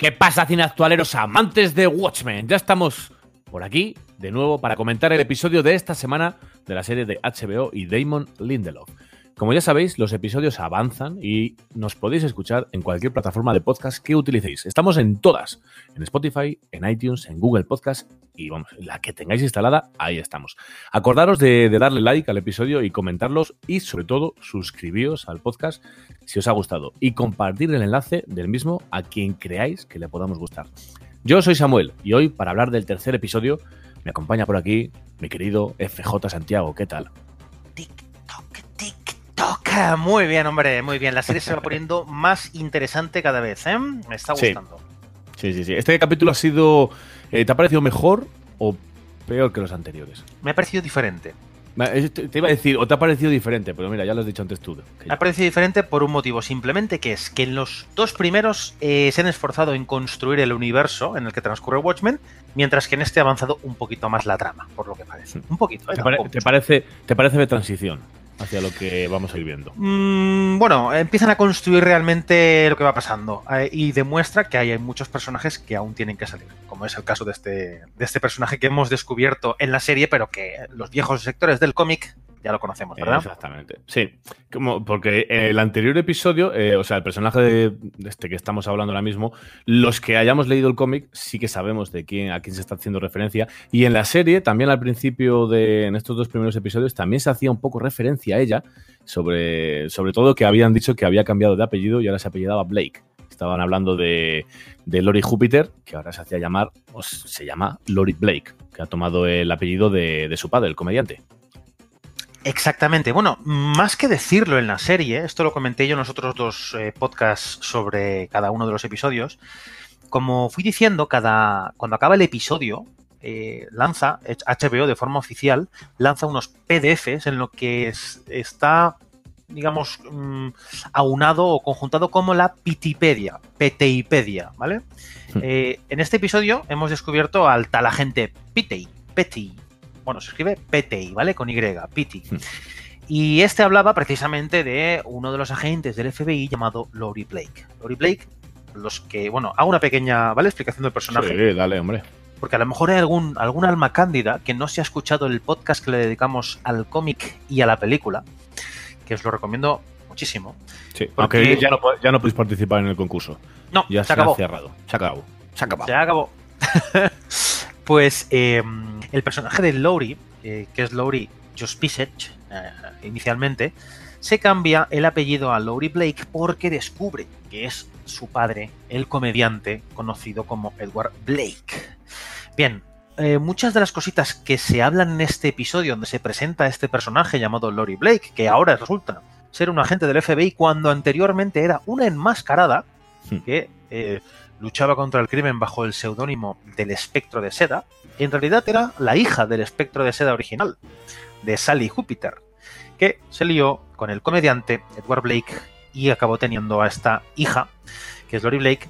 ¿Qué pasa, cineactualeros amantes de Watchmen? Ya estamos por aquí de nuevo para comentar el episodio de esta semana de la serie de HBO y Damon Lindelof. Como ya sabéis, los episodios avanzan y nos podéis escuchar en cualquier plataforma de podcast que utilicéis. Estamos en todas, en Spotify, en iTunes, en Google Podcast y vamos, la que tengáis instalada, ahí estamos. Acordaros de, de darle like al episodio y comentarlos y sobre todo suscribíos al podcast si os ha gustado y compartir el enlace del mismo a quien creáis que le podamos gustar. Yo soy Samuel y hoy para hablar del tercer episodio me acompaña por aquí mi querido FJ Santiago. ¿Qué tal? TikTok, TikTok. Muy bien, hombre, muy bien. La serie se va poniendo más interesante cada vez, ¿eh? Me está gustando. Sí, sí, sí. ¿Este capítulo ha sido... eh, ¿Te ha parecido mejor o peor que los anteriores? Me ha parecido diferente. Te iba a decir, o te ha parecido diferente, pero mira, ya lo has dicho antes tú. Me ha parecido diferente por un motivo, simplemente que es que en los dos primeros eh, se han esforzado en construir el universo en el que transcurre Watchmen, mientras que en este ha avanzado un poquito más la trama, por lo que parece. Un poquito, ¿eh? ¿Te, pare- te parece, ¿Te parece de transición hacia lo que vamos a ir viendo? Mm, bueno, empiezan a construir realmente lo que va pasando eh, y demuestra que hay muchos personajes que aún tienen que salir, como es el caso de este, de este personaje que hemos descubierto en la serie, pero que los viejos sectores del cómic ya lo conocemos, ¿verdad? Exactamente. Sí, como porque en el anterior episodio, eh, o sea, el personaje de, este que estamos hablando ahora mismo, los que hayamos leído el cómic sí que sabemos de quién a quién se está haciendo referencia. Y en la serie, también al principio de en estos dos primeros episodios, también se hacía un poco referencia a ella, sobre, sobre todo que habían dicho que había cambiado de apellido y ahora se apellidaba Blake. Estaban hablando de, de Lori Júpiter, que ahora se hacía llamar, o se llama Lori Blake, que ha tomado el apellido de, de su padre, el comediante. Exactamente. Bueno, más que decirlo en la serie, esto lo comenté yo en los otros dos eh, podcasts sobre cada uno de los episodios. Como fui diciendo, cada cuando acaba el episodio, eh, lanza HBO de forma oficial, lanza unos PDFs en lo que es- está, digamos, mm, aunado o conjuntado como la Pitipedia, Peteipedia, ¿vale? Hmm. Eh, en este episodio hemos descubierto al tal agente Pitei, bueno, se escribe Petei, ¿vale? Con Y, Piti. Hmm. Y este hablaba precisamente de uno de los agentes del FBI llamado Lori Blake. Lori Blake, los que, bueno, hago una pequeña, ¿vale? Explicación del personaje. Sí, dale, hombre. Porque a lo mejor hay algún, algún alma cándida que no se ha escuchado el podcast que le dedicamos al cómic y a la película, que os lo recomiendo muchísimo. Sí, Porque- aunque ya no, ya no podéis participar en el concurso. No, Ya se se, acabó. ha cerrado. Se acabó. Se acabó. Se acabó. Pues eh, el personaje de Lowry, eh, que es Lowry Jospicech, eh, inicialmente, se cambia el apellido a Lowry Blake porque descubre que es su padre, el comediante conocido como Edward Blake. Bien, eh, muchas de las cositas que se hablan en este episodio donde se presenta este personaje llamado Lori Blake, que ahora resulta ser un agente del FBI cuando anteriormente era una enmascarada Hmm. que eh, luchaba contra el crimen bajo el seudónimo del espectro de seda, en realidad era la hija del espectro de seda original, de Sally Júpiter, que se lió con el comediante Edward Blake y acabó teniendo a esta hija, que es Lori Blake,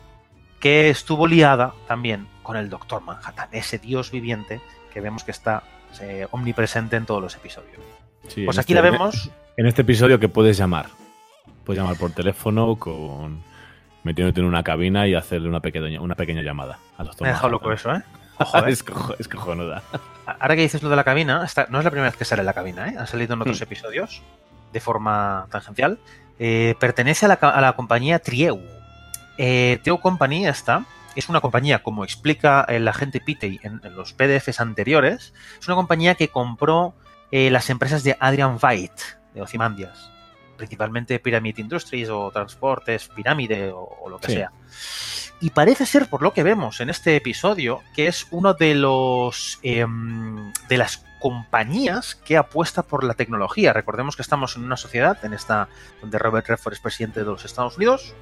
que estuvo liada también con el Doctor Manhattan, ese dios viviente que vemos que está eh, omnipresente en todos los episodios. Sí, Pues aquí este- la vemos. En este episodio que puedes llamar. Puedes llamar por teléfono con metiéndote en una cabina y hacerle una pequeña, una pequeña llamada a los Me ha dejado loco eso, ¿eh? Ojo, ¿eh? es, cojo- es cojonuda. Ahora que dices lo de la cabina, no es la primera vez que sale la cabina, ¿eh? Han salido en otros Hmm. episodios de forma tangencial. Eh, pertenece a la, a la compañía Trieu. Eh, Trio Company esta es una compañía, como explica el agente Pitey en, en los PDFs anteriores, es una compañía que compró eh, las empresas de Adrian Veidt, de Ozymandias, principalmente Pyramid Industries o Transportes Pirámide o, o lo que Sí. sea. Y parece ser, por lo que vemos en este episodio, que es uno de los em, de las compañías que apuesta por la tecnología. Recordemos que estamos en una sociedad, en esta donde Robert Redford es presidente de los Estados Unidos,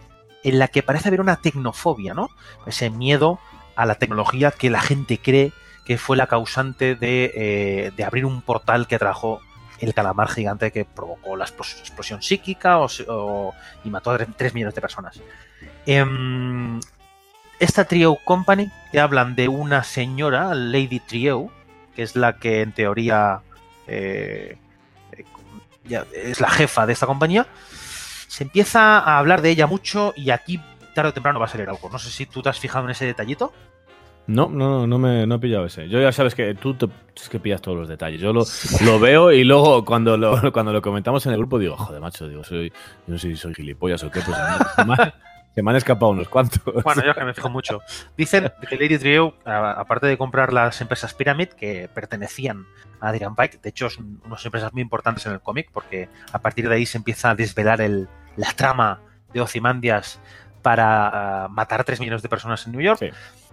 en la que parece haber una tecnofobia, ¿no? Ese miedo a la tecnología que la gente cree que fue la causante de, eh, de abrir un portal que trajo el calamar gigante que provocó la explos- explosión psíquica o, y mató a 3 millones de personas. Em, esta Trio Company, que hablan de una señora, Lady Trio, que es la que en teoría eh, eh, es la jefa de esta compañía, se empieza a hablar de ella mucho y aquí tarde o temprano va a salir algo. No sé si tú te has fijado en ese detallito. No, no, no me no he pillado ese. Yo ya sabes que tú te- es que pillas todos los detalles. Yo lo, lo veo y luego cuando lo, cuando lo comentamos en el grupo digo, joder, macho, digo, soy, yo no sé si soy gilipollas o qué, pues se me, han- se me han escapado unos cuantos. Bueno, yo que me fijo mucho. Dicen que Lady Trio, aparte de comprar las empresas Pyramid, que pertenecían a Adrian Pike, de hecho son unas empresas muy importantes en el cómic, porque a partir de ahí se empieza a desvelar el, la trama de Ozymandias para ah, matar 3 millones de personas en New York. Sí.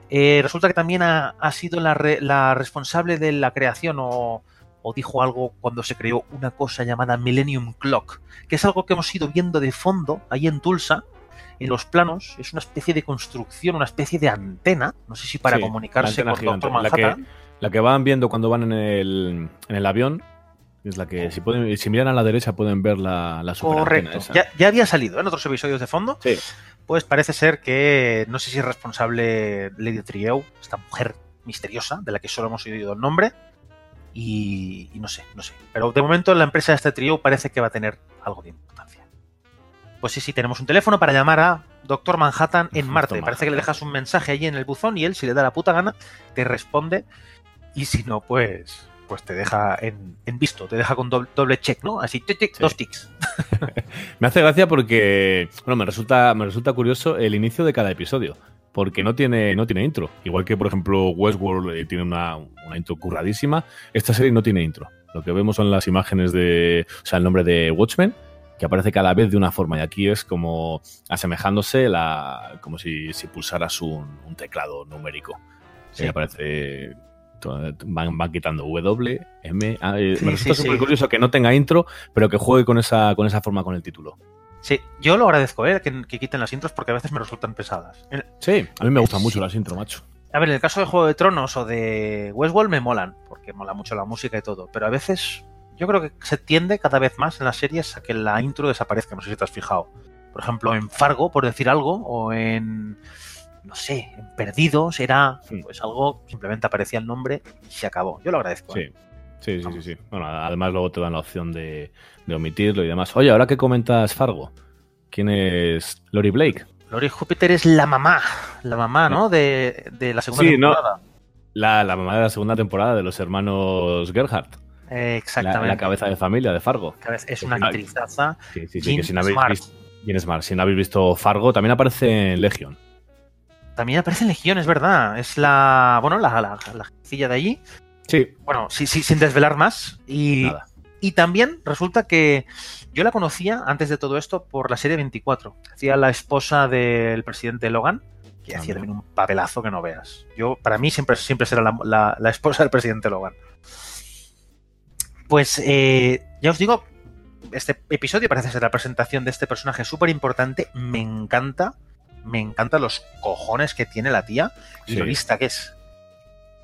Eh, resulta que también ha, ha sido la, re- la responsable de la creación o, o dijo algo cuando se creó una cosa llamada Millennium Clock, que es algo que hemos ido viendo de fondo ahí en Tulsa, en los planos. Es una especie de construcción, una especie de antena, no sé si para Sí, comunicarse la con antena Doctor gigante, la Manhattan. La que van viendo cuando van en el, en el avión es la que, si, pueden, si miran a la derecha, pueden ver la, la Correcto. esa. Ya, ya había salido en otros episodios de fondo. Sí. Pues parece ser que no sé si es responsable Lady Trieu, esta mujer misteriosa de la que solo hemos oído el nombre. Y, y no sé, no sé. Pero de momento la empresa de este trío parece que va a tener algo de importancia. Pues sí, sí, tenemos un teléfono para llamar a Doctor Manhattan en. Marte. Parece que le Manhattan. dejas un mensaje allí en el buzón y él, si le da la puta gana, te responde. Y si no, pues pues te deja en, en visto, te deja con doble, doble check, ¿no? Así, tic, tic, Sí. dos tics. Me hace gracia porque, bueno, me resulta, me resulta curioso el inicio de cada episodio. Porque no tiene, no tiene intro. Igual que, por ejemplo, Westworld eh, tiene una, una intro curradísima. Esta serie no tiene intro. Lo que vemos son las imágenes de. O sea, el nombre de Watchmen, que aparece cada vez de una forma. Y aquí es como asemejándose la. como si, si pulsaras un, un teclado numérico. Sí. Sí. aparece. To- Van, van quitando W, M. A, eh, Sí, me resulta súper sí. curioso que no tenga intro, pero que juegue con esa, con esa forma con el título. Sí, yo lo agradezco, ¿eh? Que, que quiten las intros porque a veces me resultan pesadas. Sí, a mí me gustan mucho las intro, macho. A ver, en el caso de Juego de Tronos o de Westworld me molan, porque mola mucho la música y todo, pero a veces yo creo que se tiende cada vez más en las series a que la intro desaparezca, no sé si te has fijado. Por ejemplo, en Fargo, por decir algo, o en, no sé, en Perdidos, era Sí. pues algo, simplemente aparecía el nombre y se acabó. Yo lo agradezco. ¿eh? Sí. Sí, sí, sí, sí. Bueno, además luego te dan la opción de, de omitirlo y demás. Oye, ahora que comentas Fargo, ¿quién es Lori Blake? Lori Júpiter es la mamá, la mamá, ¿no? De, de la segunda Sí, no. temporada. La, la mamá de la segunda temporada de los hermanos Gerhardt. Eh, exactamente. la cabeza de familia de Fargo. Es una actrizaza. Sí, sí, sí. Jean Que si no habéis Smart. visto, Jean Smart. Si no habéis visto Fargo, también aparece en Legion. También aparece en Legión, es verdad. Es la, bueno, la, la, la jefecilla de allí. Sí. Bueno, sí, sí, sin desvelar más. Y, Nada. y también resulta que yo la conocía antes de todo esto por la serie 24. Hacía la esposa del presidente Logan, que hacía también un papelazo que no veas. Yo, para mí, siempre, siempre será la, la- la esposa del presidente Logan. Pues eh, ya os digo, este episodio parece ser la presentación de este personaje súper importante. Me encanta, me encantan los cojones que tiene la tía y Sí. lo lista que es.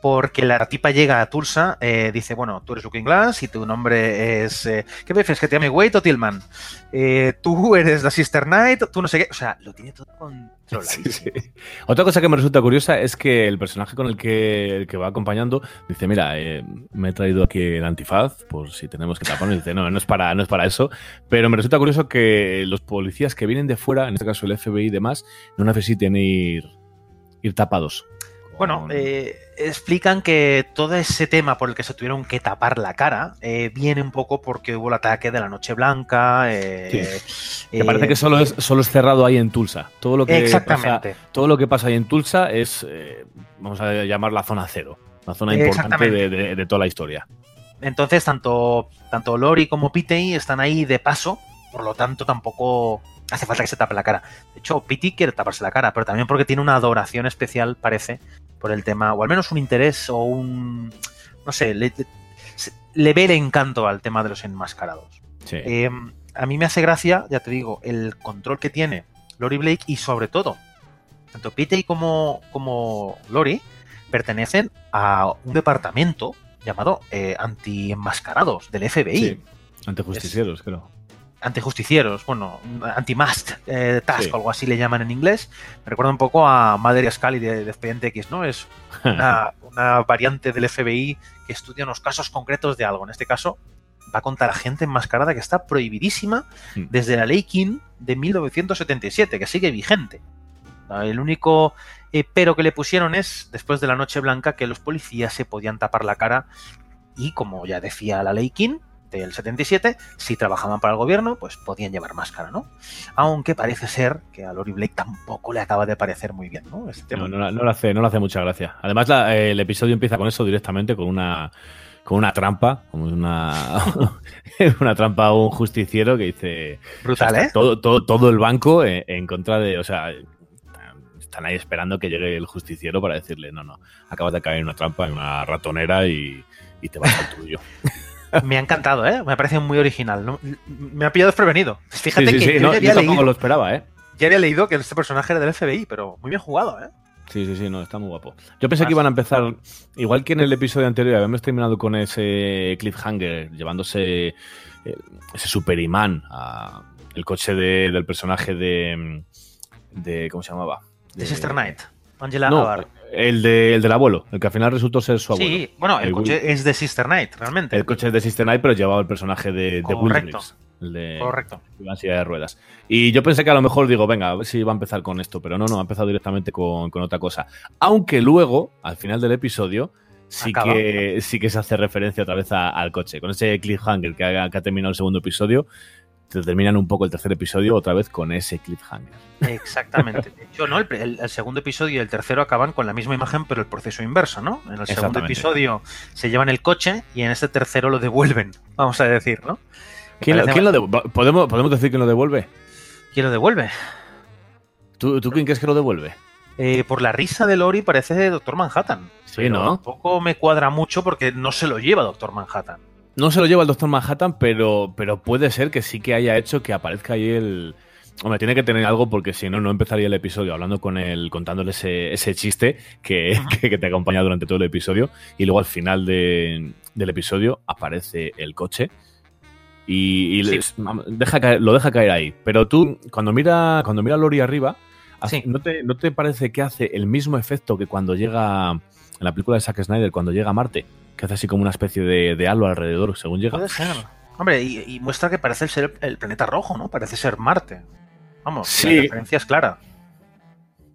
Porque la tipa llega a Tulsa, eh, dice, bueno, tú eres Looking Glass y tu nombre es... eh, ¿Qué prefieres, que te llame Wade o Tillman? Eh, tú eres la Sister Knight, tú no sé qué... O sea, lo tiene todo controlado. Otra cosa que me resulta curiosa es que el personaje con el que, va acompañando dice, mira, eh, me he traído aquí el antifaz por si tenemos que taparnos. Dice, no, no es, para, no es para eso. Pero me resulta curioso que los policías que vienen de fuera, en este caso el FBI y demás, no necesiten ir tapados. Bueno, eh, explican que todo ese tema por el que se tuvieron que tapar la cara eh, viene un poco porque hubo el ataque de la Noche Blanca. eh, Que parece eh, que solo es, solo es cerrado ahí en Tulsa. Todo lo que Exactamente. Pasa, todo lo que pasa ahí en Tulsa es, eh, vamos a llamar la zona cero. La zona importante de, de- de toda la historia. Entonces, tanto, tanto Lori como Pitey están ahí de paso, por lo tanto, tampoco hace falta que se tape la cara. De hecho, Pitey quiere taparse la cara, pero también porque tiene una adoración especial, parece, por el tema, o al menos un interés o un. No sé, le, ve el encanto al tema de los enmascarados. Sí. Eh, a mí me hace gracia, ya te digo, el control que tiene Lori Blake y sobre todo, tanto Pitey como, como Lori pertenecen a un departamento llamado eh, anti-enmascarados del FBI. Sí. Antijusticieros, creo. Antijusticieros, bueno, anti-mast eh, task Sí. o algo así le llaman en inglés. Me recuerda un poco a Mother Scully de, de Expediente X, ¿no? Es una, una variante del FBI que estudia unos casos concretos de algo. En este caso, va contra la gente enmascarada que está prohibidísima Mm. desde la ley King de 1977, que sigue vigente. El único eh, pero que le pusieron es, después de la Noche Blanca, que los policías se podían tapar la cara y, como ya decía la ley King del 77, si trabajaban para el gobierno, pues podían llevar máscara, ¿no? Aunque parece ser que a Lori Blake tampoco le acaba de parecer muy bien, ¿no? Este tema. No, no, no le hace, no le hace mucha gracia. Además, la- el episodio empieza con eso directamente, con una con una trampa, como una, una trampa a un justiciero que dice Brutal, o sea, ¿eh? todo, todo, todo el banco en, en contra de, o sea, están ahí esperando que llegue el justiciero para decirle, no, no, acabas de caer en una trampa, en una ratonera y, y te vas al tuyo. Me ha encantado, ¿eh? Me parece muy original. ¿no? Me ha pillado desprevenido. Fíjate Sí, sí, que sí, yo, no, yo había tampoco leído, lo esperaba, ¿eh? ya había leído que este personaje era del FBI, pero muy bien jugado, ¿eh? Sí, sí, sí, no, está muy guapo. Yo pensé que iban a empezar, igual que en el episodio anterior, habíamos terminado con ese cliffhanger, llevándose eh, ese superimán a el coche de- del personaje de, de. ¿Cómo se llamaba? De Sister Knight. Angela No, Abar. El, de, el del abuelo, el que al final resultó ser su abuelo. Sí, bueno, el, El coche es de Sister Knight, realmente. El coche es de Sister Knight, pero llevaba el personaje de, de Will Correcto. Reeves, el de Correcto. silla de ruedas. Y yo pensé que a lo mejor digo, venga, a ver si va a empezar con esto, pero no, no, ha empezado directamente con, con otra cosa. Aunque luego, al final del episodio, sí Acaba. que, sí que se hace referencia otra vez a- al coche. Con ese cliffhanger que ha, que ha terminado el segundo episodio, te terminan un poco el tercer episodio otra vez con ese cliffhanger. Exactamente. De hecho, ¿no? El, el- el segundo episodio y el tercero acaban con la misma imagen, pero el proceso inverso, ¿no? En el segundo episodio se llevan el coche y en este tercero lo devuelven, vamos a decir, ¿no? ¿Quién, lo- parece quién lo devuelve? ¿Podemos, ¿Podemos decir quién lo devuelve? ¿Quién lo devuelve? ¿Tú, ¿Tú quién crees que lo devuelve? Eh, por la risa de Lori parece Doctor Manhattan. Sí, ¿no? Tampoco me cuadra mucho porque no se lo lleva Doctor Manhattan. No se lo lleva el Doctor Manhattan, pero, pero puede ser que sí que haya hecho que aparezca ahí el. Hombre, tiene que tener algo porque si no, no empezaría el episodio hablando con él, contándole ese, ese chiste que, que, que te acompaña durante todo el episodio. Y luego al final de- del episodio aparece el coche y, y Sí. les- vamos, deja caer- lo deja caer ahí. Pero tú, cuando mira, cuando mira a Lori arriba, Sí. ¿no, te, ¿no te parece que hace el mismo efecto que cuando llega en la película de Zack Snyder, cuando llega a Marte? Que hace así como una especie de, de halo alrededor según llega. Puede ser. Hombre, y, y muestra que parece ser el planeta rojo, ¿no? Parece ser Marte. Vamos, Sí. la referencia es clara.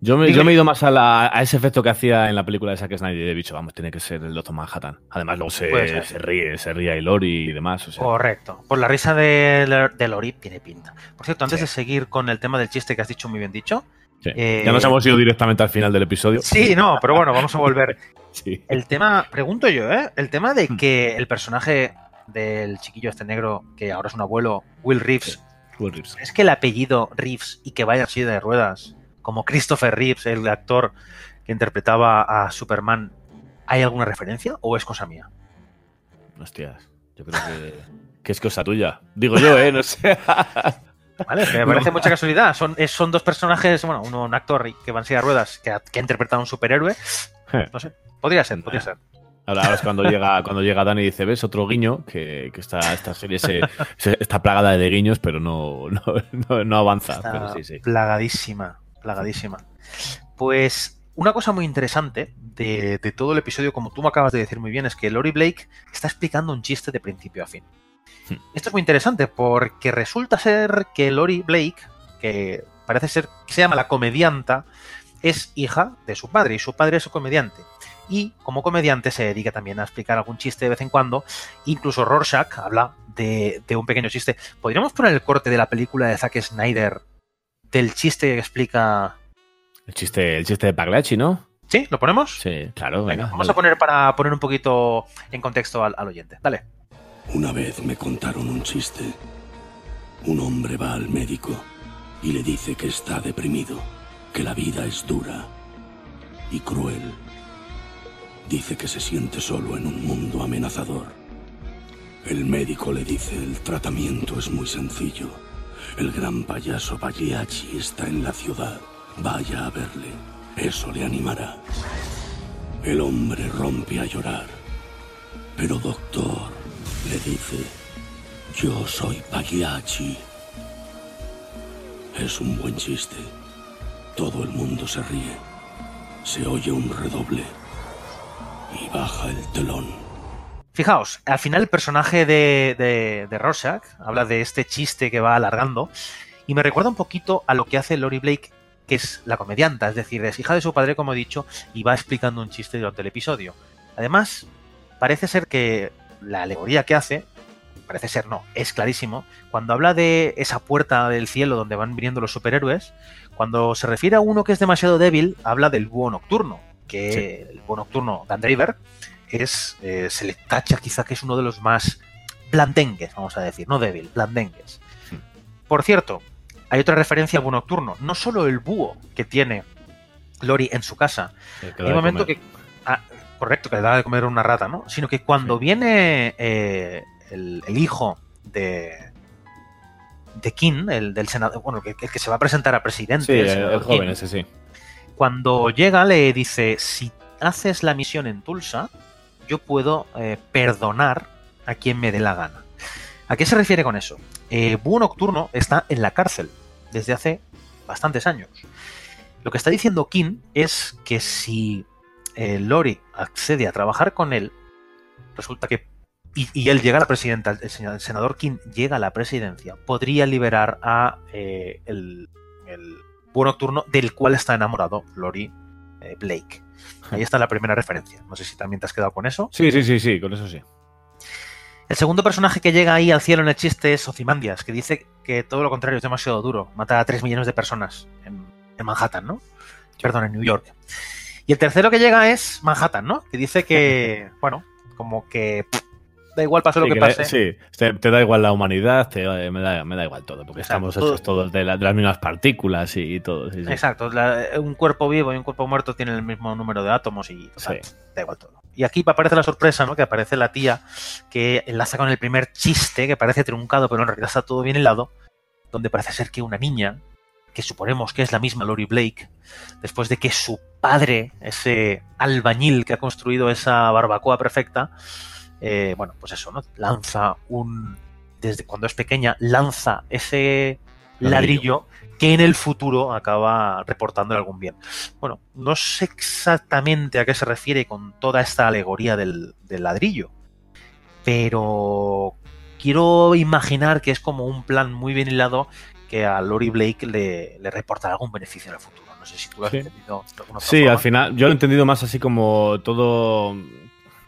Yo me, yo me he ido más a, la- a ese efecto que hacía en la película de Zack Snyder y he dicho, vamos, tiene que ser el Doctor Manhattan. Además, luego se, se ríe, se ríe Lori y demás. O sea, Correcto. Por la risa de, de Lori tiene pinta. Por cierto, antes Sí. de seguir con el tema del chiste que has dicho muy bien dicho. sí. eh, ya nos hemos ido directamente al final del episodio. Sí, no, pero bueno, vamos a volver. Sí. El tema, pregunto yo, ¿eh? El tema de Hmm. que el personaje del chiquillo este negro, que ahora es un abuelo, Will Reeves, Will Reeves. ¿es que el apellido Reeves y que vaya en silla de ruedas, como Christopher Reeves, el actor que interpretaba a Superman, ¿hay alguna referencia o es cosa mía? Hostias, yo creo que, que es cosa tuya. Digo yo, ¿eh? No sé. ¿Vale? Que me parece mucha casualidad. Son, es- son dos personajes, bueno, uno un actor que va en silla de ruedas que ha, que ha interpretado a un superhéroe. No sé, podría ser, podría ser. Ahora, ahora es cuando llega, cuando llega Dani y dice, ¿ves? Otro guiño, que, que esta, esta serie se, se- está plagada de guiños, pero no, no, no, no avanza. Está Pero sí, sí. plagadísima, plagadísima. Pues una cosa muy interesante de, de todo el episodio, como tú me acabas de decir muy bien, es que Lori Blake está explicando un chiste de principio a fin. Hmm. Esto es muy interesante porque resulta ser que Lori Blake, que parece ser que se llama la comedianta, es hija de su padre y su padre es un comediante. Y como comediante se dedica también a explicar algún chiste de vez en cuando. Incluso Rorschach habla de, de un pequeño chiste. ¿Podríamos poner el corte de la película de Zack Snyder del chiste que explica... El chiste, el chiste de Pagliacci, ¿no? ¿Sí? ¿Lo ponemos? Sí, claro. Venga, venga, vamos dale. a poner para poner un poquito en contexto al, al oyente. Dale. Una vez me contaron un chiste. Un hombre va al médico y le dice que está deprimido, que la vida es dura y cruel. Dice que se siente solo en un mundo amenazador. El médico le dice, el tratamiento es muy sencillo. El gran payaso Pagliacci está en la ciudad. Vaya a verle. Eso le animará. El hombre rompe a llorar. Pero doctor, le dice, yo soy Pagliacci. Es un buen chiste. Todo el mundo se ríe. Se oye un redoble. Y baja el telón. Fijaos, al final el personaje de, de, Rorschach habla de este chiste que va alargando y me recuerda un poquito a lo que hace Lori Blake, que es la comedianta, es decir, es hija de su padre, como he dicho, y va explicando un chiste durante el episodio. Además, parece ser que la alegoría que hace, parece ser no, es clarísimo, cuando habla de esa puerta del cielo donde van viniendo los superhéroes, cuando se refiere a uno que es demasiado débil, habla del búho nocturno, que el búho nocturno Dan Driver es, eh, se le tacha quizá que es uno de los más blandengues, vamos a decir, no débil, blandengues. Por cierto, hay otra referencia al búho nocturno, no solo el búho que tiene Lori en su casa, hay un momento que. ah, correcto, que le da de comer una rata, ¿no? Sino que cuando Sí. viene eh, el, el hijo de. de King, el del senador, bueno, el que, el que se va a presentar a presidente. Sí, el joven King, ese, sí. Cuando llega, le dice: Si haces la misión en Tulsa, yo puedo eh, perdonar a quien me dé la gana. ¿A qué se refiere con eso? Eh, Nocturno está en la cárcel desde hace bastantes años. Lo que está diciendo King es que si eh, Lori accede a trabajar con él, resulta que. Y, él llega a la presidencia, el, senador King llega a la presidencia, podría liberar a eh, el búho nocturno del cual está enamorado Lori eh, Blake. Ahí está la primera referencia. No sé si también te has quedado con eso. Sí, sí, sí, sí, con eso sí. El segundo personaje que llega ahí al cielo en el chiste es Ozymandias, que dice que todo lo contrario es demasiado duro. Mata a 3 millones de personas en, en Manhattan, ¿no? Perdón, en New York. Y el tercero que llega es Manhattan, ¿no? Que dice que, bueno, como que pff, da igual pase lo que que le- pase. sí, te, te da igual la humanidad, te, me, da, me da igual todo, porque Exacto, estamos hechos todos de, la- de las mismas partículas y, todo. sí, sí. Exacto, la- un cuerpo vivo y un cuerpo muerto tienen el mismo número de átomos y total, Sí. da igual todo. Y aquí aparece la sorpresa, ¿no? Que aparece la tía que enlaza con el primer chiste, que parece truncado, pero en realidad está todo bien hilado, donde parece ser que una niña, que suponemos que es la misma Lori Blake, después de que su padre, ese albañil que ha construido esa barbacoa perfecta, eh, bueno, pues eso, ¿no? Lanza un... Desde cuando es pequeña, lanza ese Ladrillo. ladrillo que en el futuro acaba reportando algún bien. Bueno, no sé exactamente a qué se refiere con toda esta alegoría del, del ladrillo, pero quiero imaginar que es como un plan muy bien hilado que a Lori Blake le, le reportará algún beneficio en el futuro. No sé si tú lo has Sí. entendido de Sí, forma. al final, yo lo he entendido más así como todo.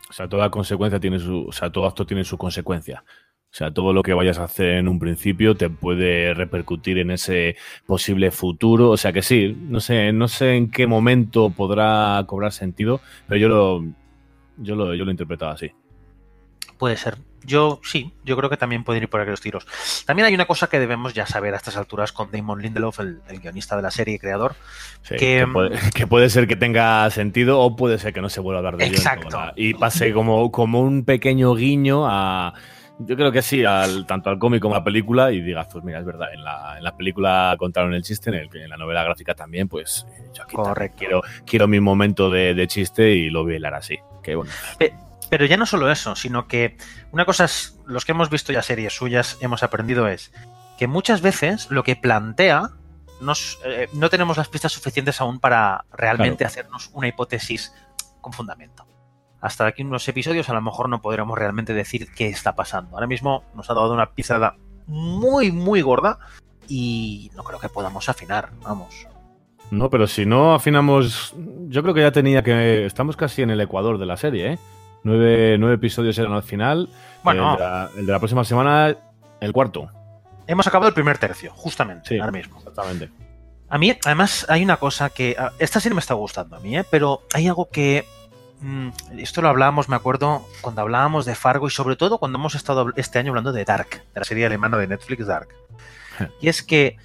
O sea, toda consecuencia tiene su. O sea, todo acto tiene su consecuencia. O sea, todo lo que vayas a hacer en un principio te puede repercutir en ese posible futuro. O sea que sí, no sé, no sé en qué momento podrá cobrar sentido, pero yo lo, yo lo, yo lo así. Puede ser. Yo sí, yo creo que también pueden ir por aquellos tiros. También hay una cosa que debemos ya saber a estas alturas con Damon Lindelof, el, el guionista de la serie y creador. Sí, Que, que, puede, que puede ser que tenga sentido o puede ser que no se vuelva a hablar de Exacto. Y pase como, como un pequeño guiño a. Yo creo que sí, al, tanto al cómic como a la película, y digas, pues mira, es verdad, en la, en la película contaron el chiste, en, el, en la novela gráfica también, pues eh, yo aquí Correcto. quiero, quiero mi momento de, de chiste y lo voy a hilar así. Que bueno. Pero ya no solo eso, sino que una cosa es, los que hemos visto ya series suyas hemos aprendido es que muchas veces lo que plantea nos, eh, no tenemos las pistas suficientes aún para realmente hacernos una hipótesis con fundamento. Hasta aquí unos episodios a lo mejor no podremos realmente decir qué está pasando. Ahora mismo nos ha dado una pisada muy, muy gorda y no creo que podamos afinar, vamos. No, pero si no afinamos. Yo creo que ya tenía que. Estamos casi en el ecuador de la serie, ¿eh? Nueve, nueve episodios eran al final. Bueno. El de, la, el de la próxima semana, el cuarto. Hemos acabado el primer tercio, justamente, Sí. ahora mismo. Exactamente. A mí, además, hay una cosa que. a- Esta serie me está gustando a mí, ¿eh? pero hay algo que. mm, Esto lo hablábamos, me acuerdo, cuando hablábamos de Fargo y sobre todo cuando hemos estado este año hablando de Dark, de la serie alemana de Netflix Dark. Y es que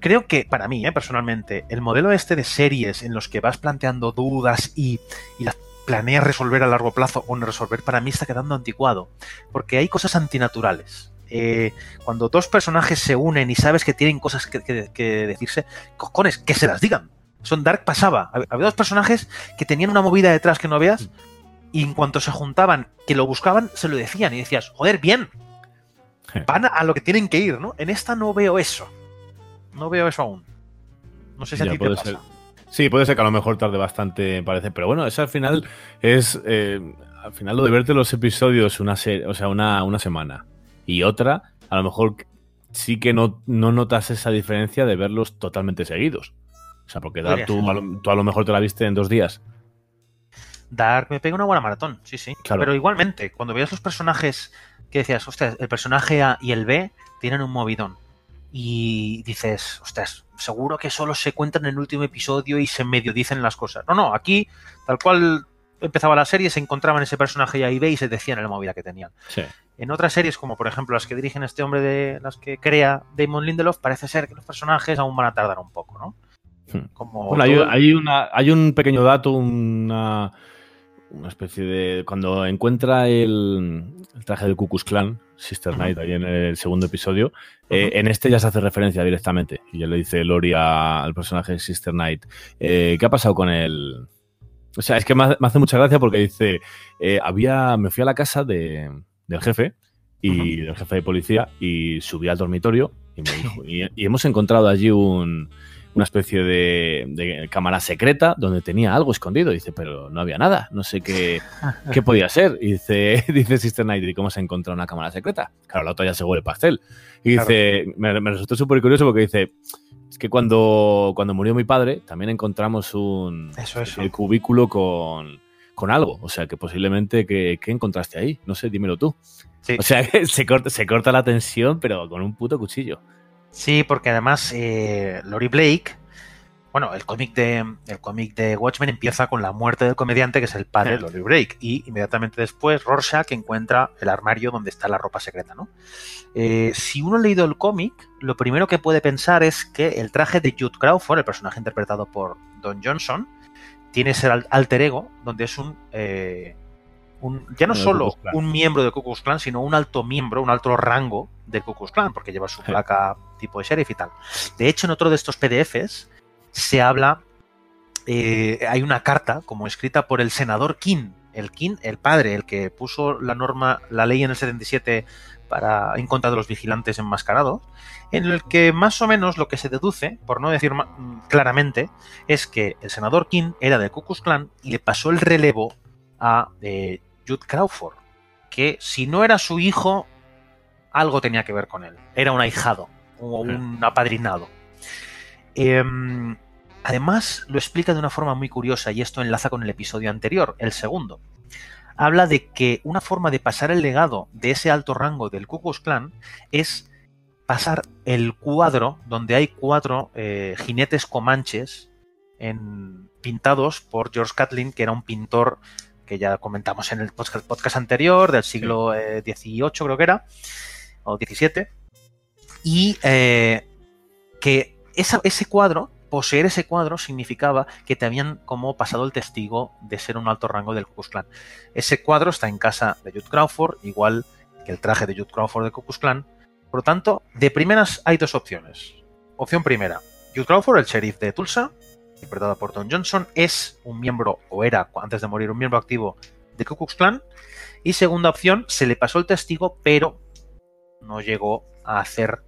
creo que, para mí, ¿eh? personalmente, el modelo este de series en los que vas planteando dudas y, y las planeas resolver a largo plazo o no resolver, para mí está quedando anticuado. Porque hay cosas antinaturales. Eh, cuando dos personajes se unen y sabes que tienen cosas que, que- que decirse, cojones, que se las digan. Son Dark pasaba. Hab- Había dos personajes que tenían una movida detrás que no veas y en cuanto se juntaban, que lo buscaban, se lo decían y decías, joder, bien. Van a, lo que tienen que ir, ¿no? En esta no veo eso. No veo eso aún. No sé si a ti te pasa. ser. Sí, puede ser que a lo mejor tarde bastante, parece. Pero bueno, eso al final es. eh, al final lo de verte los episodios una o sea, una, una semana y otra, a lo mejor sí que no, no notas esa diferencia de verlos totalmente seguidos. O sea, porque Dark, tú, a lo, tú a lo mejor te la viste en dos días. Dark me pega una buena maratón, sí, sí. Claro. Pero igualmente, cuando veías los personajes que decías, ostras, el personaje A y el B tienen un movidón. Y dices, ostras, seguro que solo se cuentan en el último episodio y se medio dicen las cosas. No, no, aquí, tal cual empezaba la serie, se encontraban ese personaje A y B y se decían en la movida que tenían. Sí. En otras series, como por ejemplo las que dirigen este hombre de las que crea Damon Lindelof, parece ser que los personajes aún van a tardar un poco, ¿no? Hmm. Como Bueno, hay una, hay un pequeño dato, una, una especie de. Cuando encuentra el, el traje del Ku Klux Klan, Sister Knight, ahí en el segundo episodio, eh, en este ya se hace referencia directamente. Y ya le dice Lori a- al personaje de Sister Knight: eh, ¿Qué ha pasado con el.? O sea, es que me hace, mucha gracia porque dice: eh, había, Me fui a la casa de- del jefe y del jefe de policía y subí al dormitorio y me dijo: y, y hemos encontrado allí un una especie de, de cámara secreta donde tenía algo escondido. Dice, pero no había nada, no sé qué, qué podía ser. Y dice, dice Sister Night, ¿y cómo se ha encontrado una cámara secreta? Claro, la otra ya se huele pastel. Y dice, me, me resultó súper curioso porque dice, es que cuando, cuando murió mi padre, también encontramos un Eso, eso. el cubículo con, con algo. O sea, que posiblemente, ¿qué, qué encontraste ahí? No sé, dímelo tú. Sí. O sea, se corta, se corta la tensión, pero con un puto cuchillo. Sí, porque además eh, Lori Blake, bueno, el cómic de el cómic de Watchmen empieza con la muerte del comediante que es el padre de Lori Blake y inmediatamente después Rorschach encuentra el armario donde está la ropa secreta, ¿no? Eh, si uno ha leído el cómic, lo primero que puede pensar es que el traje de Jude Crawford, el personaje interpretado por Don Johnson, tiene ese al- alter ego donde es un eh, un, ya no solo un miembro de Ku Klux Klan, sino un alto miembro, un alto rango de Ku Klux Klan, porque lleva su placa tipo de sheriff y tal. De hecho, en otro de estos PDFs se habla, eh, hay una carta como escrita por el senador King, el King, el padre, el que puso la norma, la ley en el 77 para en contra de los vigilantes enmascarados, en el que más o menos lo que se deduce, por no decir mm, claramente, es que el senador King era de Ku Klux Klan y le pasó el relevo a eh, Jude Crawford, que si no era su hijo, algo tenía que ver con él. Era un ahijado o un apadrinado. Em, además, lo explica de una forma muy curiosa y esto enlaza con el episodio anterior, el segundo. Habla de que una forma de pasar el legado de ese alto rango del Ku Klux Klan es pasar el cuadro donde hay cuatro eh, jinetes comanches en- pintados por George Catlin, que era un pintor que ya comentamos en el podcast, podcast anterior, del siglo eh, XVIII creo que era, o XVII, y eh, que esa- ese cuadro, poseer ese cuadro, significaba que te habían como pasado el testigo de ser un alto rango del Ku Klux Klan. Ese cuadro está en casa de Jude Crawford, igual que el traje de Jude Crawford de Ku Klux Klan. Por lo tanto, de primeras hay dos opciones. Opción primera, Jude Crawford, el sheriff de Tulsa, interpretado por Don Johnson, es un miembro, o era antes de morir, un miembro activo de Ku Klux Klan. Y segunda opción, se le pasó el testigo, pero no llegó a hacer,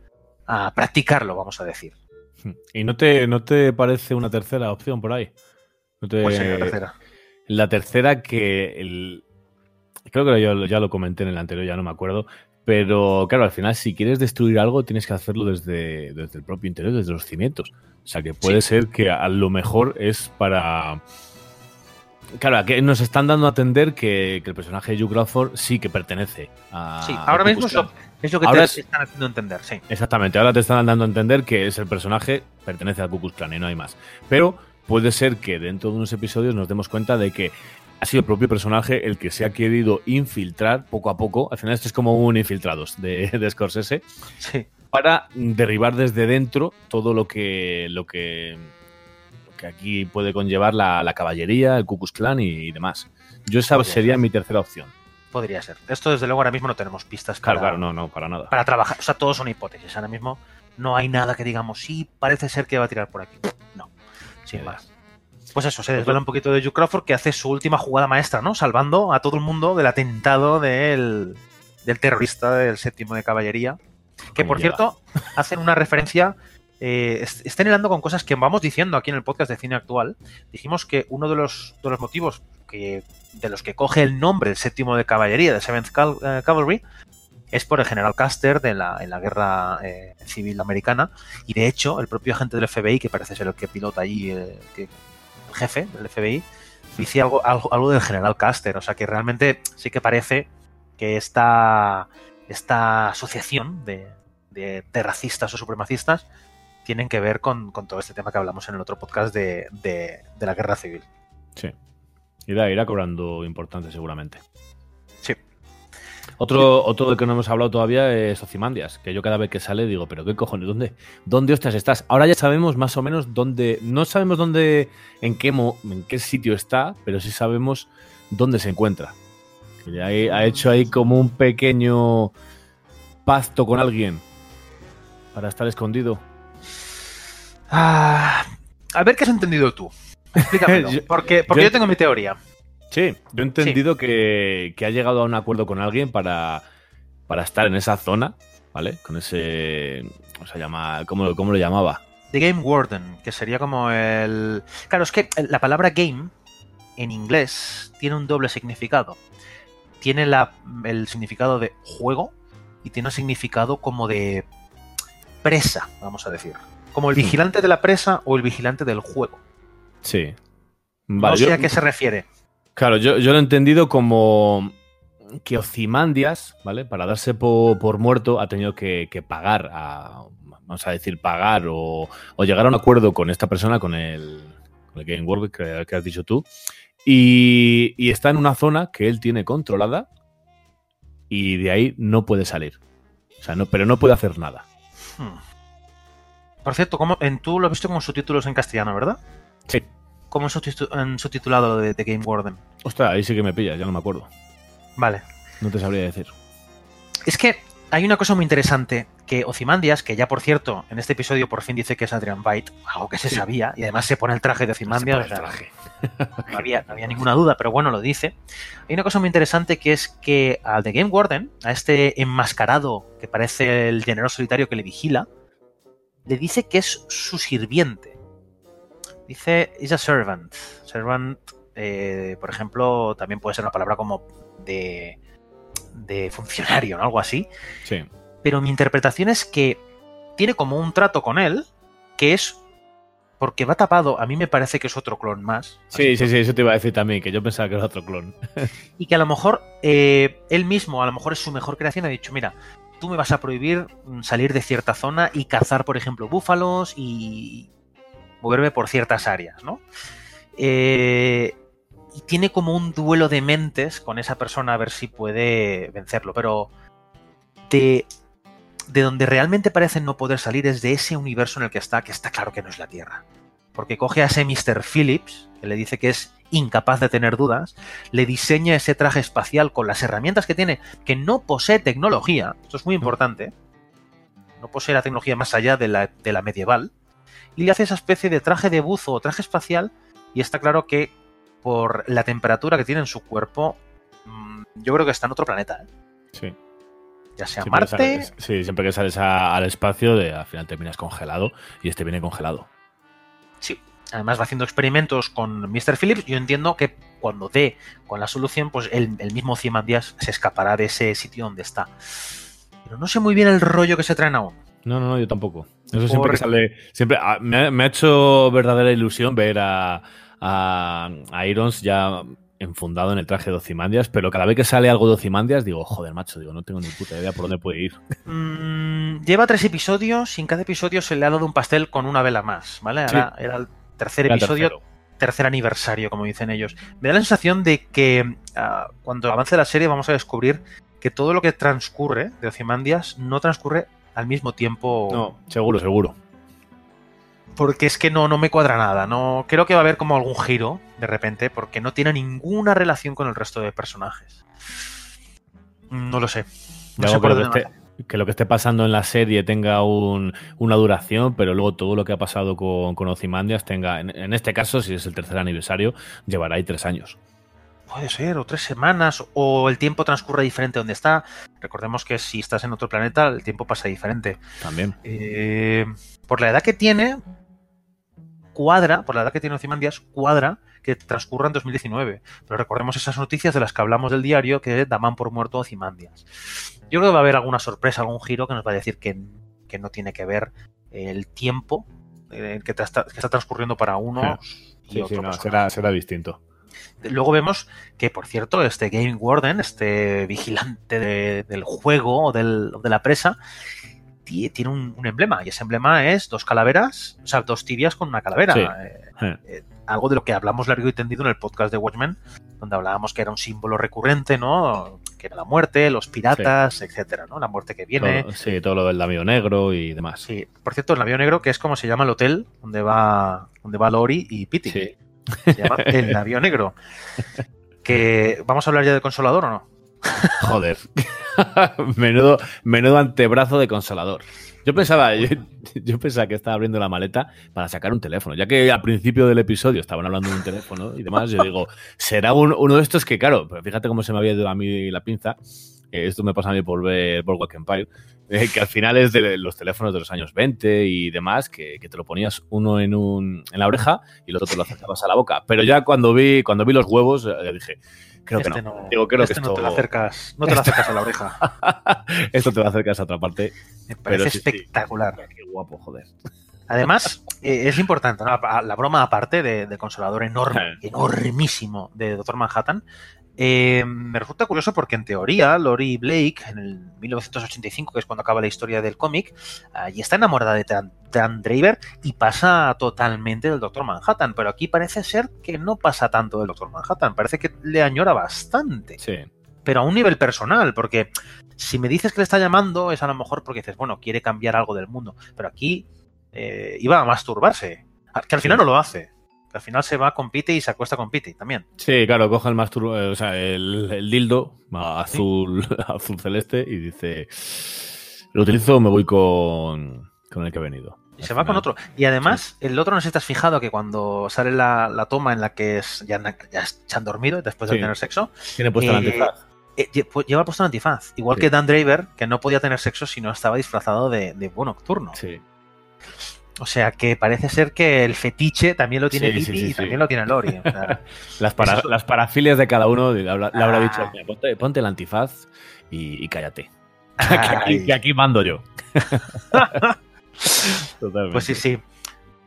a practicarlo, vamos a decir. ¿Y no te, no te parece una tercera opción por ahí? ¿No te- Pues sería la tercera. La tercera que el, creo que yo ya lo comenté en el anterior, ya no me acuerdo, Pero claro, al final, si quieres destruir algo, tienes que hacerlo desde, desde el propio interior, desde los cimientos. O sea que puede ser que a lo mejor es para. Claro, aquí nos están dando a entender que, que el personaje de Hugh Crawford sí que pertenece a. Sí, ahora mismo Ku es lo, Klan. es lo que Ahora te es- están haciendo entender, sí. Exactamente, ahora te están dando a entender que es el personaje, pertenece al Ku Klux Klan y no hay más. Pero puede ser que dentro de unos episodios nos demos cuenta de que ha sido el propio personaje el que se ha querido infiltrar poco a poco. Al final esto es como un infiltrados de, de Scorsese Sí. Para derribar desde dentro todo lo que lo que, lo que aquí puede conllevar la, la caballería, el Ku Klux Klan y, y demás. Yo esa Podría sería ser. mi tercera opción. Podría ser. Esto, desde luego, ahora mismo no tenemos pistas Claro, para, claro, no, no, para nada. para trabajar. O sea, todos son hipótesis. Ahora mismo no hay nada que digamos, sí, parece ser que va a tirar por aquí. No, sin más. Pues eso, se desvela un poquito de Hugh Crawford que hace su última jugada maestra, ¿no? Salvando a todo el mundo del atentado del, del terrorista del séptimo de caballería. Que por lleva. cierto, hacen una referencia. Eh, est- están hilando con cosas que vamos diciendo aquí en el podcast de cine actual. Dijimos que uno de los, de los motivos que, de los que coge el nombre el séptimo de caballería de Seventh Cal- eh, Cavalry es por el general Custer de la, en la guerra eh, civil americana. Y de hecho, el propio agente del FBI, que parece ser el que pilota allí, eh, que, el jefe del FBI, dice algo, algo, algo del general Custer. O sea que realmente sí que parece que esta, esta asociación de, de, de racistas o supremacistas tienen que ver con, con todo este tema que hablamos en el otro podcast de, de, de la guerra civil. Sí. Irá, irá cobrando importancia seguramente. Sí. Otro, otro del que no hemos hablado todavía es Ozymandias, que yo cada vez que sale digo, pero qué cojones, ¿dónde, dónde ostras estás? Ahora ya sabemos más o menos dónde, no sabemos dónde, en qué, mo- en qué sitio está, pero sí sabemos dónde se encuentra. Que ya he- ha hecho ahí como un pequeño pacto con alguien para estar escondido. Ah, a ver qué has entendido tú. Explícamelo. Yo- porque porque yo- yo tengo mi teoría. Sí, yo he entendido que, que ha llegado a un acuerdo con alguien para, para estar en esa zona, ¿vale? Con ese. ¿Cómo se llama? ¿Cómo, cómo lo llamaba? The Game Warden, que sería como el... Claro, es que la palabra game en inglés tiene un doble significado. Tiene la- el significado de juego y tiene un significado como de presa, vamos a decir. Como el vigilante de la presa o el vigilante del juego. Sí. no Vale, sé yo- a qué se refiere. Claro, yo, yo lo he entendido como que Ozymandias, ¿vale? Para darse po- por, muerto ha tenido que, que pagar, a, vamos a decir, pagar o, o llegar a un acuerdo con esta persona, con el, con el Game World que, que has dicho tú, y, y está en una zona que él tiene controlada y de ahí no puede salir. O sea, no, pero no puede hacer nada. Hmm. Por cierto, ¿cómo, en, tú lo has visto con subtítulos en castellano, ¿verdad? Sí. ¿Cómo en subtitulado lo de The Game Warden? Ostras, ahí sí que me pillas, ya no me acuerdo. Vale. No te sabría decir. Es que hay una cosa muy interesante que Ozymandias, que ya por cierto, en este episodio por fin dice que es Adrian Byte, algo que se Sí. sabía, y además se pone el traje de Ozymandias, Se pone o el sea, traje. no, había, no había ninguna duda, pero bueno, lo dice. Hay una cosa muy interesante que es que al The Game Warden, a este enmascarado que parece el general solitario que le vigila, le dice que es su sirviente. Dice, is a servant. Servant, eh, por ejemplo, también puede ser una palabra como de, de funcionario, ¿no? Algo así Sí. Pero mi interpretación es que tiene como un trato con él que es porque va tapado, a mí me parece que es otro clon más. Sí, sí, sí, eso te iba a decir también, que yo pensaba que era otro clon. Y que a lo mejor eh, él mismo, a lo mejor es su mejor creación, ha dicho, mira, tú me vas a prohibir mm, salir de cierta zona y cazar, por ejemplo, búfalos y moverme por ciertas áreas, ¿no? Eh, y tiene como un duelo de mentes con esa persona a ver si puede vencerlo, pero de, de donde realmente parece no poder salir es de ese universo en el que está, que está claro que no es la Tierra. Porque coge a ese Mr. Phillips, que le dice que es incapaz de tener dudas, le diseña ese traje espacial con las herramientas que tiene, que no posee tecnología, esto es muy importante, no posee la tecnología más allá de la, de la medieval, y le hace esa especie de traje de buzo o traje espacial, y está claro que por la temperatura que tiene en su cuerpo, mm, yo creo que está en otro planeta, ¿eh? Sí. Ya sea Siempre Marte, sales- sí, siempre que sales a- al espacio, de, al final terminas congelado y este viene congelado. Sí. Además va haciendo experimentos con Mr. Phillips. Yo entiendo que cuando dé con la solución, pues el, el mismo Díaz se escapará de ese sitio donde está. Pero no sé muy bien el rollo que se traen aún. No, no, no, yo tampoco. Eso siempre que sale. Siempre, ah, me, ha- me ha hecho verdadera ilusión ver a, a, a Irons ya enfundado en el traje de Ozymandias, pero cada vez que sale algo de Ozymandias digo, joder, macho, digo, no tengo ni puta idea por dónde puede ir. Mm, lleva tres episodios y en cada episodio se le ha dado un pastel con una vela más, ¿vale? Sí. Era el tercer Era episodio, tercero. tercer aniversario, como dicen ellos. Me da la sensación de que ah, cuando avance la serie vamos a descubrir que todo lo que transcurre de Ozymandias no transcurre al mismo tiempo. No, seguro, seguro. Porque es que no, no me cuadra nada. No, creo que va a haber como algún giro de repente, porque no tiene ninguna relación con el resto de personajes. No lo sé. No sé por que, lo dónde que, esté, que lo que esté pasando en la serie tenga un- una duración, pero luego todo lo que ha pasado con, con Ozymandias tenga, en, en este caso, si es el tercer aniversario, llevará ahí tres años. Puede ser, o tres semanas, o el tiempo transcurre diferente donde está. Recordemos que si estás en otro planeta, el tiempo pasa diferente. También. Eh, por la edad que tiene, cuadra, por la edad que tiene Ozymandias, cuadra que transcurra en 2019. Pero recordemos esas noticias de las que hablamos del diario que daban por muerto a Ozymandias. Yo creo que va a haber alguna sorpresa, algún giro que nos va a decir que, que no tiene que ver el tiempo eh, que, está transcurriendo para uno y Sí, sí, otro no, será, será distinto. Luego vemos que, por cierto, este Game Warden, este vigilante de- del juego o de la presa, tiene un, un emblema. Y ese emblema es dos calaveras, o sea, dos tibias con una calavera. Sí. Eh, Eh, algo de lo que hablamos largo y tendido en el podcast de Watchmen, donde hablábamos que era un símbolo recurrente, ¿no? Que era la muerte, los piratas, etcétera, ¿no? La muerte que viene. todo- sí, todo lo del navío negro y demás. Sí. Por cierto, el navío negro, que es como se llama el hotel donde va, donde va Lori y Pity. Sí. Se llama el navío negro. Que, ¿Vamos a hablar ya de Consolador o no? Joder. menudo, menudo antebrazo de consolador. Yo pensaba, yo, pensaba que estaba abriendo la maleta para sacar un teléfono, ya que al principio del episodio estaban hablando de un teléfono y demás. Yo digo, será un- uno de estos que, claro, pero fíjate cómo se me había ido a mí la pinza. eh, esto me pasa a mí por ver Boardwalk Empire, eh, que al final es de los teléfonos de los años 20 y demás, que, que te lo ponías uno en, un, en la oreja y el otro te lo acercabas a la boca. Pero ya cuando vi, cuando vi los huevos, eh, dije, creo que Este no. Digo, creo este que no te lo acercas, no te lo acercas a la oreja. esto te va a acercar a otra parte. Me Pero parece sí, sí. espectacular. Qué guapo, joder. Además, eh, es importante, ¿no? la, la broma aparte de, de consolador enorme, Sí. enormísimo de Doctor Manhattan. Eh, me resulta curioso porque en teoría Lori Blake en el 1985, que es cuando acaba la historia del cómic, allí está enamorada de Dan, Dan Draver y pasa totalmente del Doctor Manhattan, pero aquí parece ser que no pasa tanto del Doctor Manhattan, parece que le añora bastante. Sí. pero a un nivel personal, porque si me dices que le está llamando es a lo mejor porque dices, bueno, quiere cambiar algo del mundo, pero aquí eh, iba a masturbarse, que al final no lo hace, al final se va con Pete y se acuesta con Pete también. Sí, claro, coge el mastur eh, o sea, el, el dildo azul, azul celeste y dice lo utilizo, me voy con, con el que he venido. Y se va con otro. Y además, el otro no sé si has fijado que cuando sale la, la toma en la que es, ya, ya se han dormido después de Sí. tener sexo, Tiene puesto el Eh, antifaz. eh, lle- lleva puesto el antifaz. Igual Sí. que Dan Draver, que no podía tener sexo si no estaba disfrazado de, de búho nocturno. Sí. O sea que parece ser que el fetiche también lo tiene Sí, Lily sí, sí, y también lo tiene Lori. O sea, Las, para- Eso- las parafilias de cada uno le habrá, Ah. dicho, "Mira, ponte, ponte el antifaz y, y cállate. que, aquí, que aquí mando yo. Totalmente. pues sí, sí.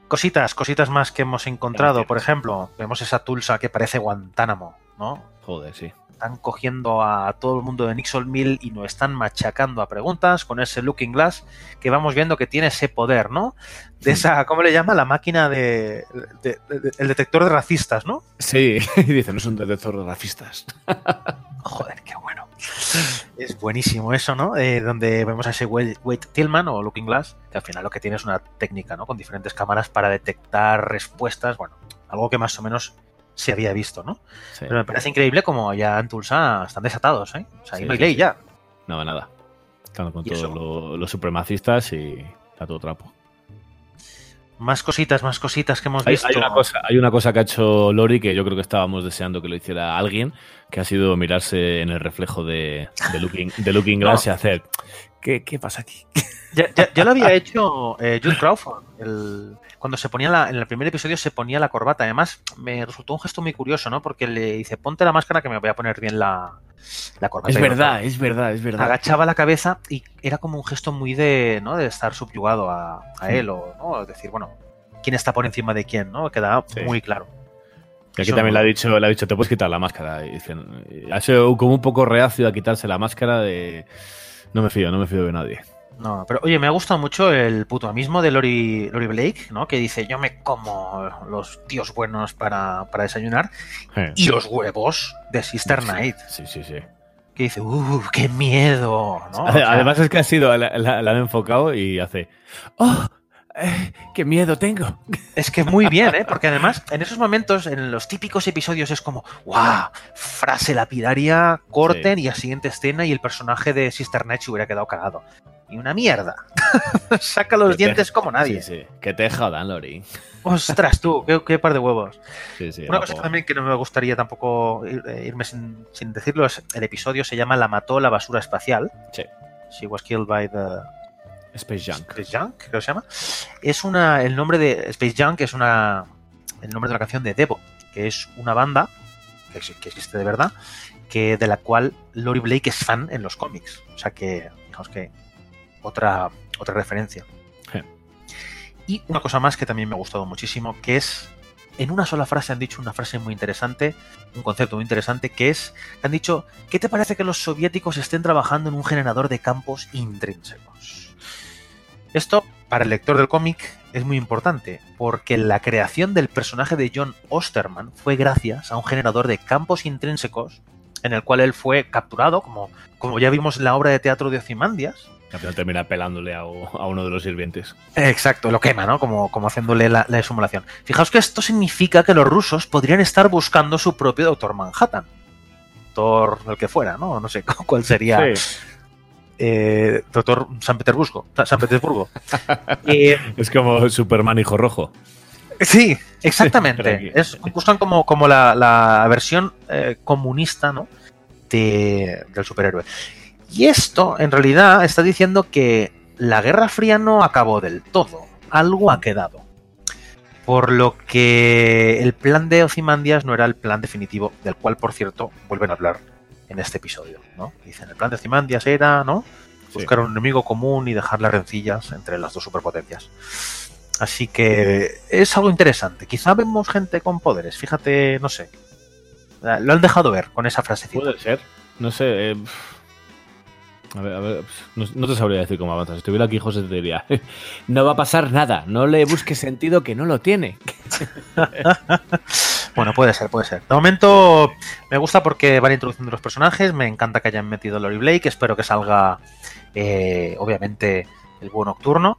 Cositas, cositas más que hemos encontrado. Por ejemplo, vemos esa Tulsa que parece Guantánamo, ¿no? Joder, sí. Están cogiendo a todo el mundo de Nixon Mill y nos están machacando a preguntas con ese Looking Glass que vamos viendo que tiene ese poder, ¿no? De esa, ¿cómo le llama? La máquina de, de- de- el detector de racistas, ¿no? Sí, y dice, no es un detector de racistas. Joder, qué bueno. Es buenísimo eso, ¿no? Eh, donde vemos a ese Wade, Wade Tillman o Looking Glass, que al final lo que tiene es una técnica, ¿no? Con diferentes cámaras para detectar respuestas, bueno, algo que más o menos se había visto, ¿no? Sí. Pero me parece increíble como ya en Tulsa están desatados, ¿eh? O sea, ahí Sí, no hay ley ya. Nada, nada. Están con todos lo- los supremacistas y está todo trapo. Más cositas, más cositas que hemos Hay, visto. hay una cosa, hay una cosa que ha hecho Lori que yo creo que estábamos deseando que lo hiciera alguien, que ha sido mirarse en el reflejo de, de Looking, de looking Glass y hacer ¿qué, qué pasa aquí? Ya, ya- ya lo había hecho eh, Jude Crawford. el- cuando se ponía la, en el primer episodio se ponía la corbata. Además, me resultó un gesto muy curioso, ¿no? Porque le dice, ponte la máscara que me voy a poner bien la, la corbata. Es verdad, es verdad, es verdad. agachaba la cabeza y era como un gesto muy de, ¿no? de estar subyugado a, a él o ¿no? Es decir, bueno, quién está por encima de quién, ¿no? Queda Sí. muy claro. Y aquí Eso también le ha dicho, le ha dicho, te puedes quitar la máscara. Y dicen, ha sido como un poco reacio a quitarse la máscara de. No me fío, no me fío de nadie. No, pero oye, me ha gustado mucho el putoamismo de Lori, Lori Blake, ¿no? Que dice, yo me como los tíos buenos para, para desayunar Eh, y los huevos de Sister Knight. Sí, sí, sí. Que dice, ¡uh, qué miedo! ¿no? O Ade- sea, Además es que ha sido, la, la- la han enfocado y hace. ¡Oh! Eh, ¡Qué miedo tengo! Es que muy bien, ¿eh? Porque además, en esos momentos, en los típicos episodios, es como, ¡guau! Frase lapidaria, corten y a siguiente escena y el personaje de Sister Knight se hubiera quedado cagado. Y una mierda. Saca los Que te- dientes como nadie. Sí, sí. Que te jodan, Lori. Ostras, tú, qué, qué par de huevos. Sí, sí. Una cosa también que no me gustaría tampoco ir- eh, irme sin, sin decirlo es el episodio se llama La mató la basura espacial. Sí. She was killed by the Space Junk. Space Junk, creo que se llama. Es una. El nombre de Space Junk es una. El nombre de la canción de Devo, que es una banda que, ex- que existe de verdad, que de la cual Lori Blake es fan en los cómics. O sea que, digamos que otra, otra referencia. Sí. Y una cosa más que también me ha gustado muchísimo, que es en una sola frase han dicho una frase muy interesante, un concepto muy interesante, que es, han dicho, ¿qué te parece que los soviéticos estén trabajando en un generador de campos intrínsecos? Esto, para el lector del cómic, es muy importante, porque la creación del personaje de John Osterman fue gracias a un generador de campos intrínsecos en el cual él fue capturado, como, como ya vimos en la obra de teatro de Ozymandias, Al final termina pelándole a, a uno de los sirvientes. Exacto, lo quema, ¿no? Como, como haciéndole la, la simulación. Fijaos que esto significa que los rusos podrían estar buscando su propio Doctor Manhattan. Doctor el que fuera, ¿no? No sé cuál sería. Sí. Eh, Doctor San Petersburgo. San Petersburgo. Eh, Es como Superman Hijo Rojo. sí, exactamente. es, buscan como, como la, la versión eh, comunista, ¿no? De- del superhéroe. Y esto, en realidad, está diciendo que la Guerra Fría no acabó del todo. Algo ha quedado. Por lo que el plan de Ozymandias no era el plan definitivo, del cual, por cierto, vuelven a hablar en este episodio, ¿no? Dicen, el plan de Ozymandias era, ¿no? Sí. Buscar un enemigo común y dejar las rencillas entre las dos superpotencias. Así que es algo interesante. Quizá vemos gente con poderes, fíjate, no sé. Lo han dejado ver con esa frasecita. Puede ser. No sé. eh, a ver, a ver. No, no te sabría decir cómo avanza. Si estuviera aquí, José te diría: No va a pasar nada. No le busques sentido que no lo tiene. Bueno, puede ser, puede ser. De momento me gusta porque van introduciendo los personajes, me encanta que hayan metido a Lori Blake, espero que salga eh, obviamente el búho nocturno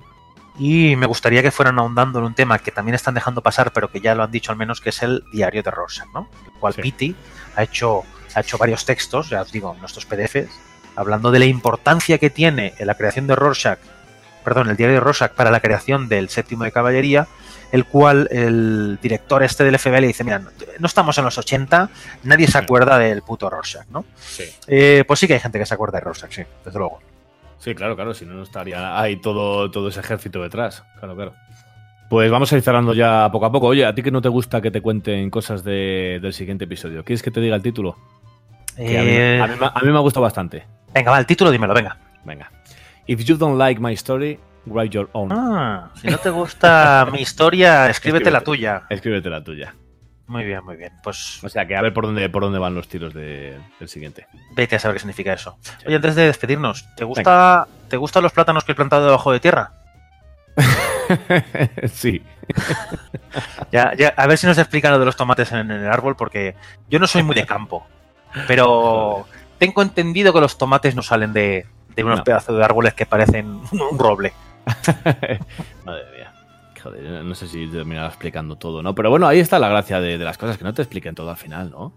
y me gustaría que fueran ahondando en un tema que también están dejando pasar, pero que ya lo han dicho al menos, que es el diario de Rorschach, ¿no? El cual Sí. Pity ha hecho, ha hecho varios textos, ya os digo, en nuestros PDFs, hablando de la importancia que tiene en la creación de Rorschach, perdón, el diario de Rorschach para la creación del séptimo de caballería, el cual el director este del FBI le dice, mira, no, no estamos en los 80, nadie se acuerda del puto Rorschach, ¿no? Sí. Eh, pues sí que hay gente que se acuerda de Rorschach, sí, desde luego. Sí, claro, claro. Si no, no estaría ahí todo, todo ese ejército detrás. Claro, claro. Pues vamos a ir cerrando ya poco a poco. Oye, a ti que no te gusta que te cuenten cosas de- del siguiente episodio, ¿quieres que te diga el título? A, mí, Eh, a mí a mí me ha gustado bastante. Venga, va, el título dímelo, venga. Venga. If you don't like my story, write your own. Ah, si no te gusta mi historia, escríbete la tuya. Escríbete la tuya. Muy bien, muy bien. Pues O sea, que a ver por dónde, por dónde van los tiros de- del siguiente. vete a saber qué significa eso. Oye, antes de despedirnos, ¿te gusta, ¿te gustan los plátanos que he plantado debajo de tierra? sí. Ya, ya, a ver si nos explican lo de los tomates en, en el árbol, porque yo no soy muy de campo, pero tengo entendido que los tomates no salen de, de unos No. pedazos de árboles que parecen un roble. Madre mía. Joder, no sé si terminará explicando todo, ¿no? Pero bueno, ahí está la gracia de, de las cosas, que no te expliquen todo al final, ¿no?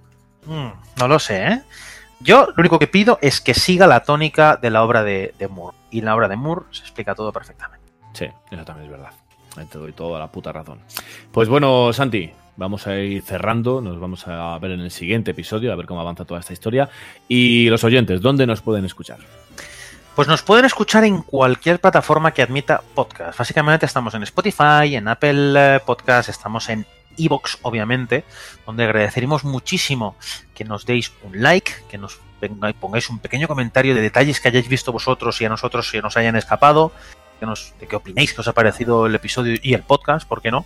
Mm, no lo sé, ¿eh? Yo lo único que pido es que siga la tónica de la obra de, de Moore. Y en la obra de Moore se explica todo perfectamente. Sí, eso también es verdad. Ahí te doy toda la puta razón. Pues bueno, Santi, vamos a ir cerrando. Nos vamos a ver en el siguiente episodio, a ver cómo avanza toda esta historia. Y los oyentes, ¿dónde nos pueden escuchar? Pues nos pueden escuchar en cualquier plataforma que admita podcast. Básicamente estamos en Spotify, en Apple eh, Podcast, estamos en iBox, obviamente, donde agradeceríamos muchísimo que nos deis un like, que nos pongáis un pequeño comentario de detalles que hayáis visto vosotros y a nosotros se nos hayan escapado, que nos, de qué opinéis que os ha parecido el episodio y el podcast, ¿por qué no?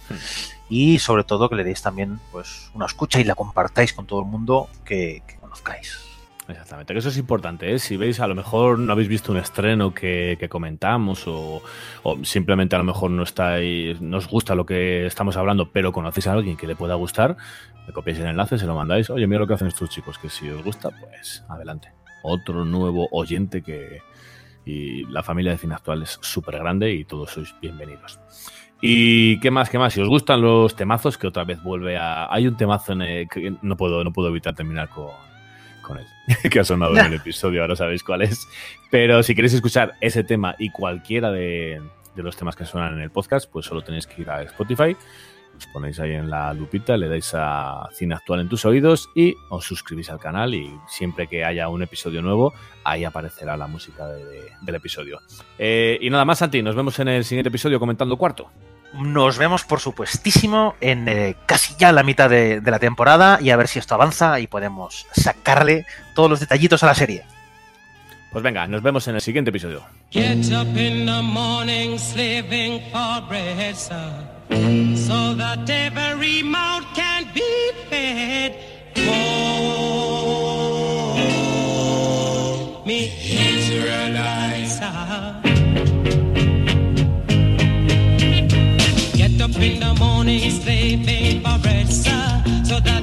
Y sobre todo que le deis también pues una escucha y la compartáis con todo el mundo que, que conozcáis. Exactamente, que eso es importante. ¿eh? Si veis, a lo mejor no habéis visto un estreno que, comentamos o, o, simplemente a lo mejor no estáis, no os gusta lo que estamos hablando, pero conocéis a alguien que le pueda gustar, le copiáis el enlace, se lo mandáis. Oye, mira lo que hacen estos chicos, que si os gusta, pues adelante. Otro nuevo oyente que. Y la familia de Cine Actual es súper grande y todos sois bienvenidos. Y qué más, qué más. Si os gustan los temazos, que otra vez vuelve a. Hay un temazo en el que no puedo, no puedo evitar terminar con con él, que ha sonado en el episodio, ahora sabéis cuál es. Pero si queréis escuchar ese tema y cualquiera de, de, los temas que suenan en el podcast, pues solo tenéis que ir a Spotify, os ponéis ahí en la lupita, le dais a Cine Actual en tus oídos y os suscribís al canal y siempre que haya un episodio nuevo, ahí aparecerá la música de, de, del episodio. Eh, y nada más, Santi, nos vemos en el siguiente episodio comentando cuarto nos vemos, por supuestísimo, en eh, casi ya la mitad de, de, la temporada y a ver si esto avanza y podemos sacarle todos los detallitos a la serie. Pues venga, nos vemos en el siguiente episodio. Get up in the morning, slaving for bread, sir, so that every mouth can be fed. Oh, me Israelites, in the morning is they made by red sir, so that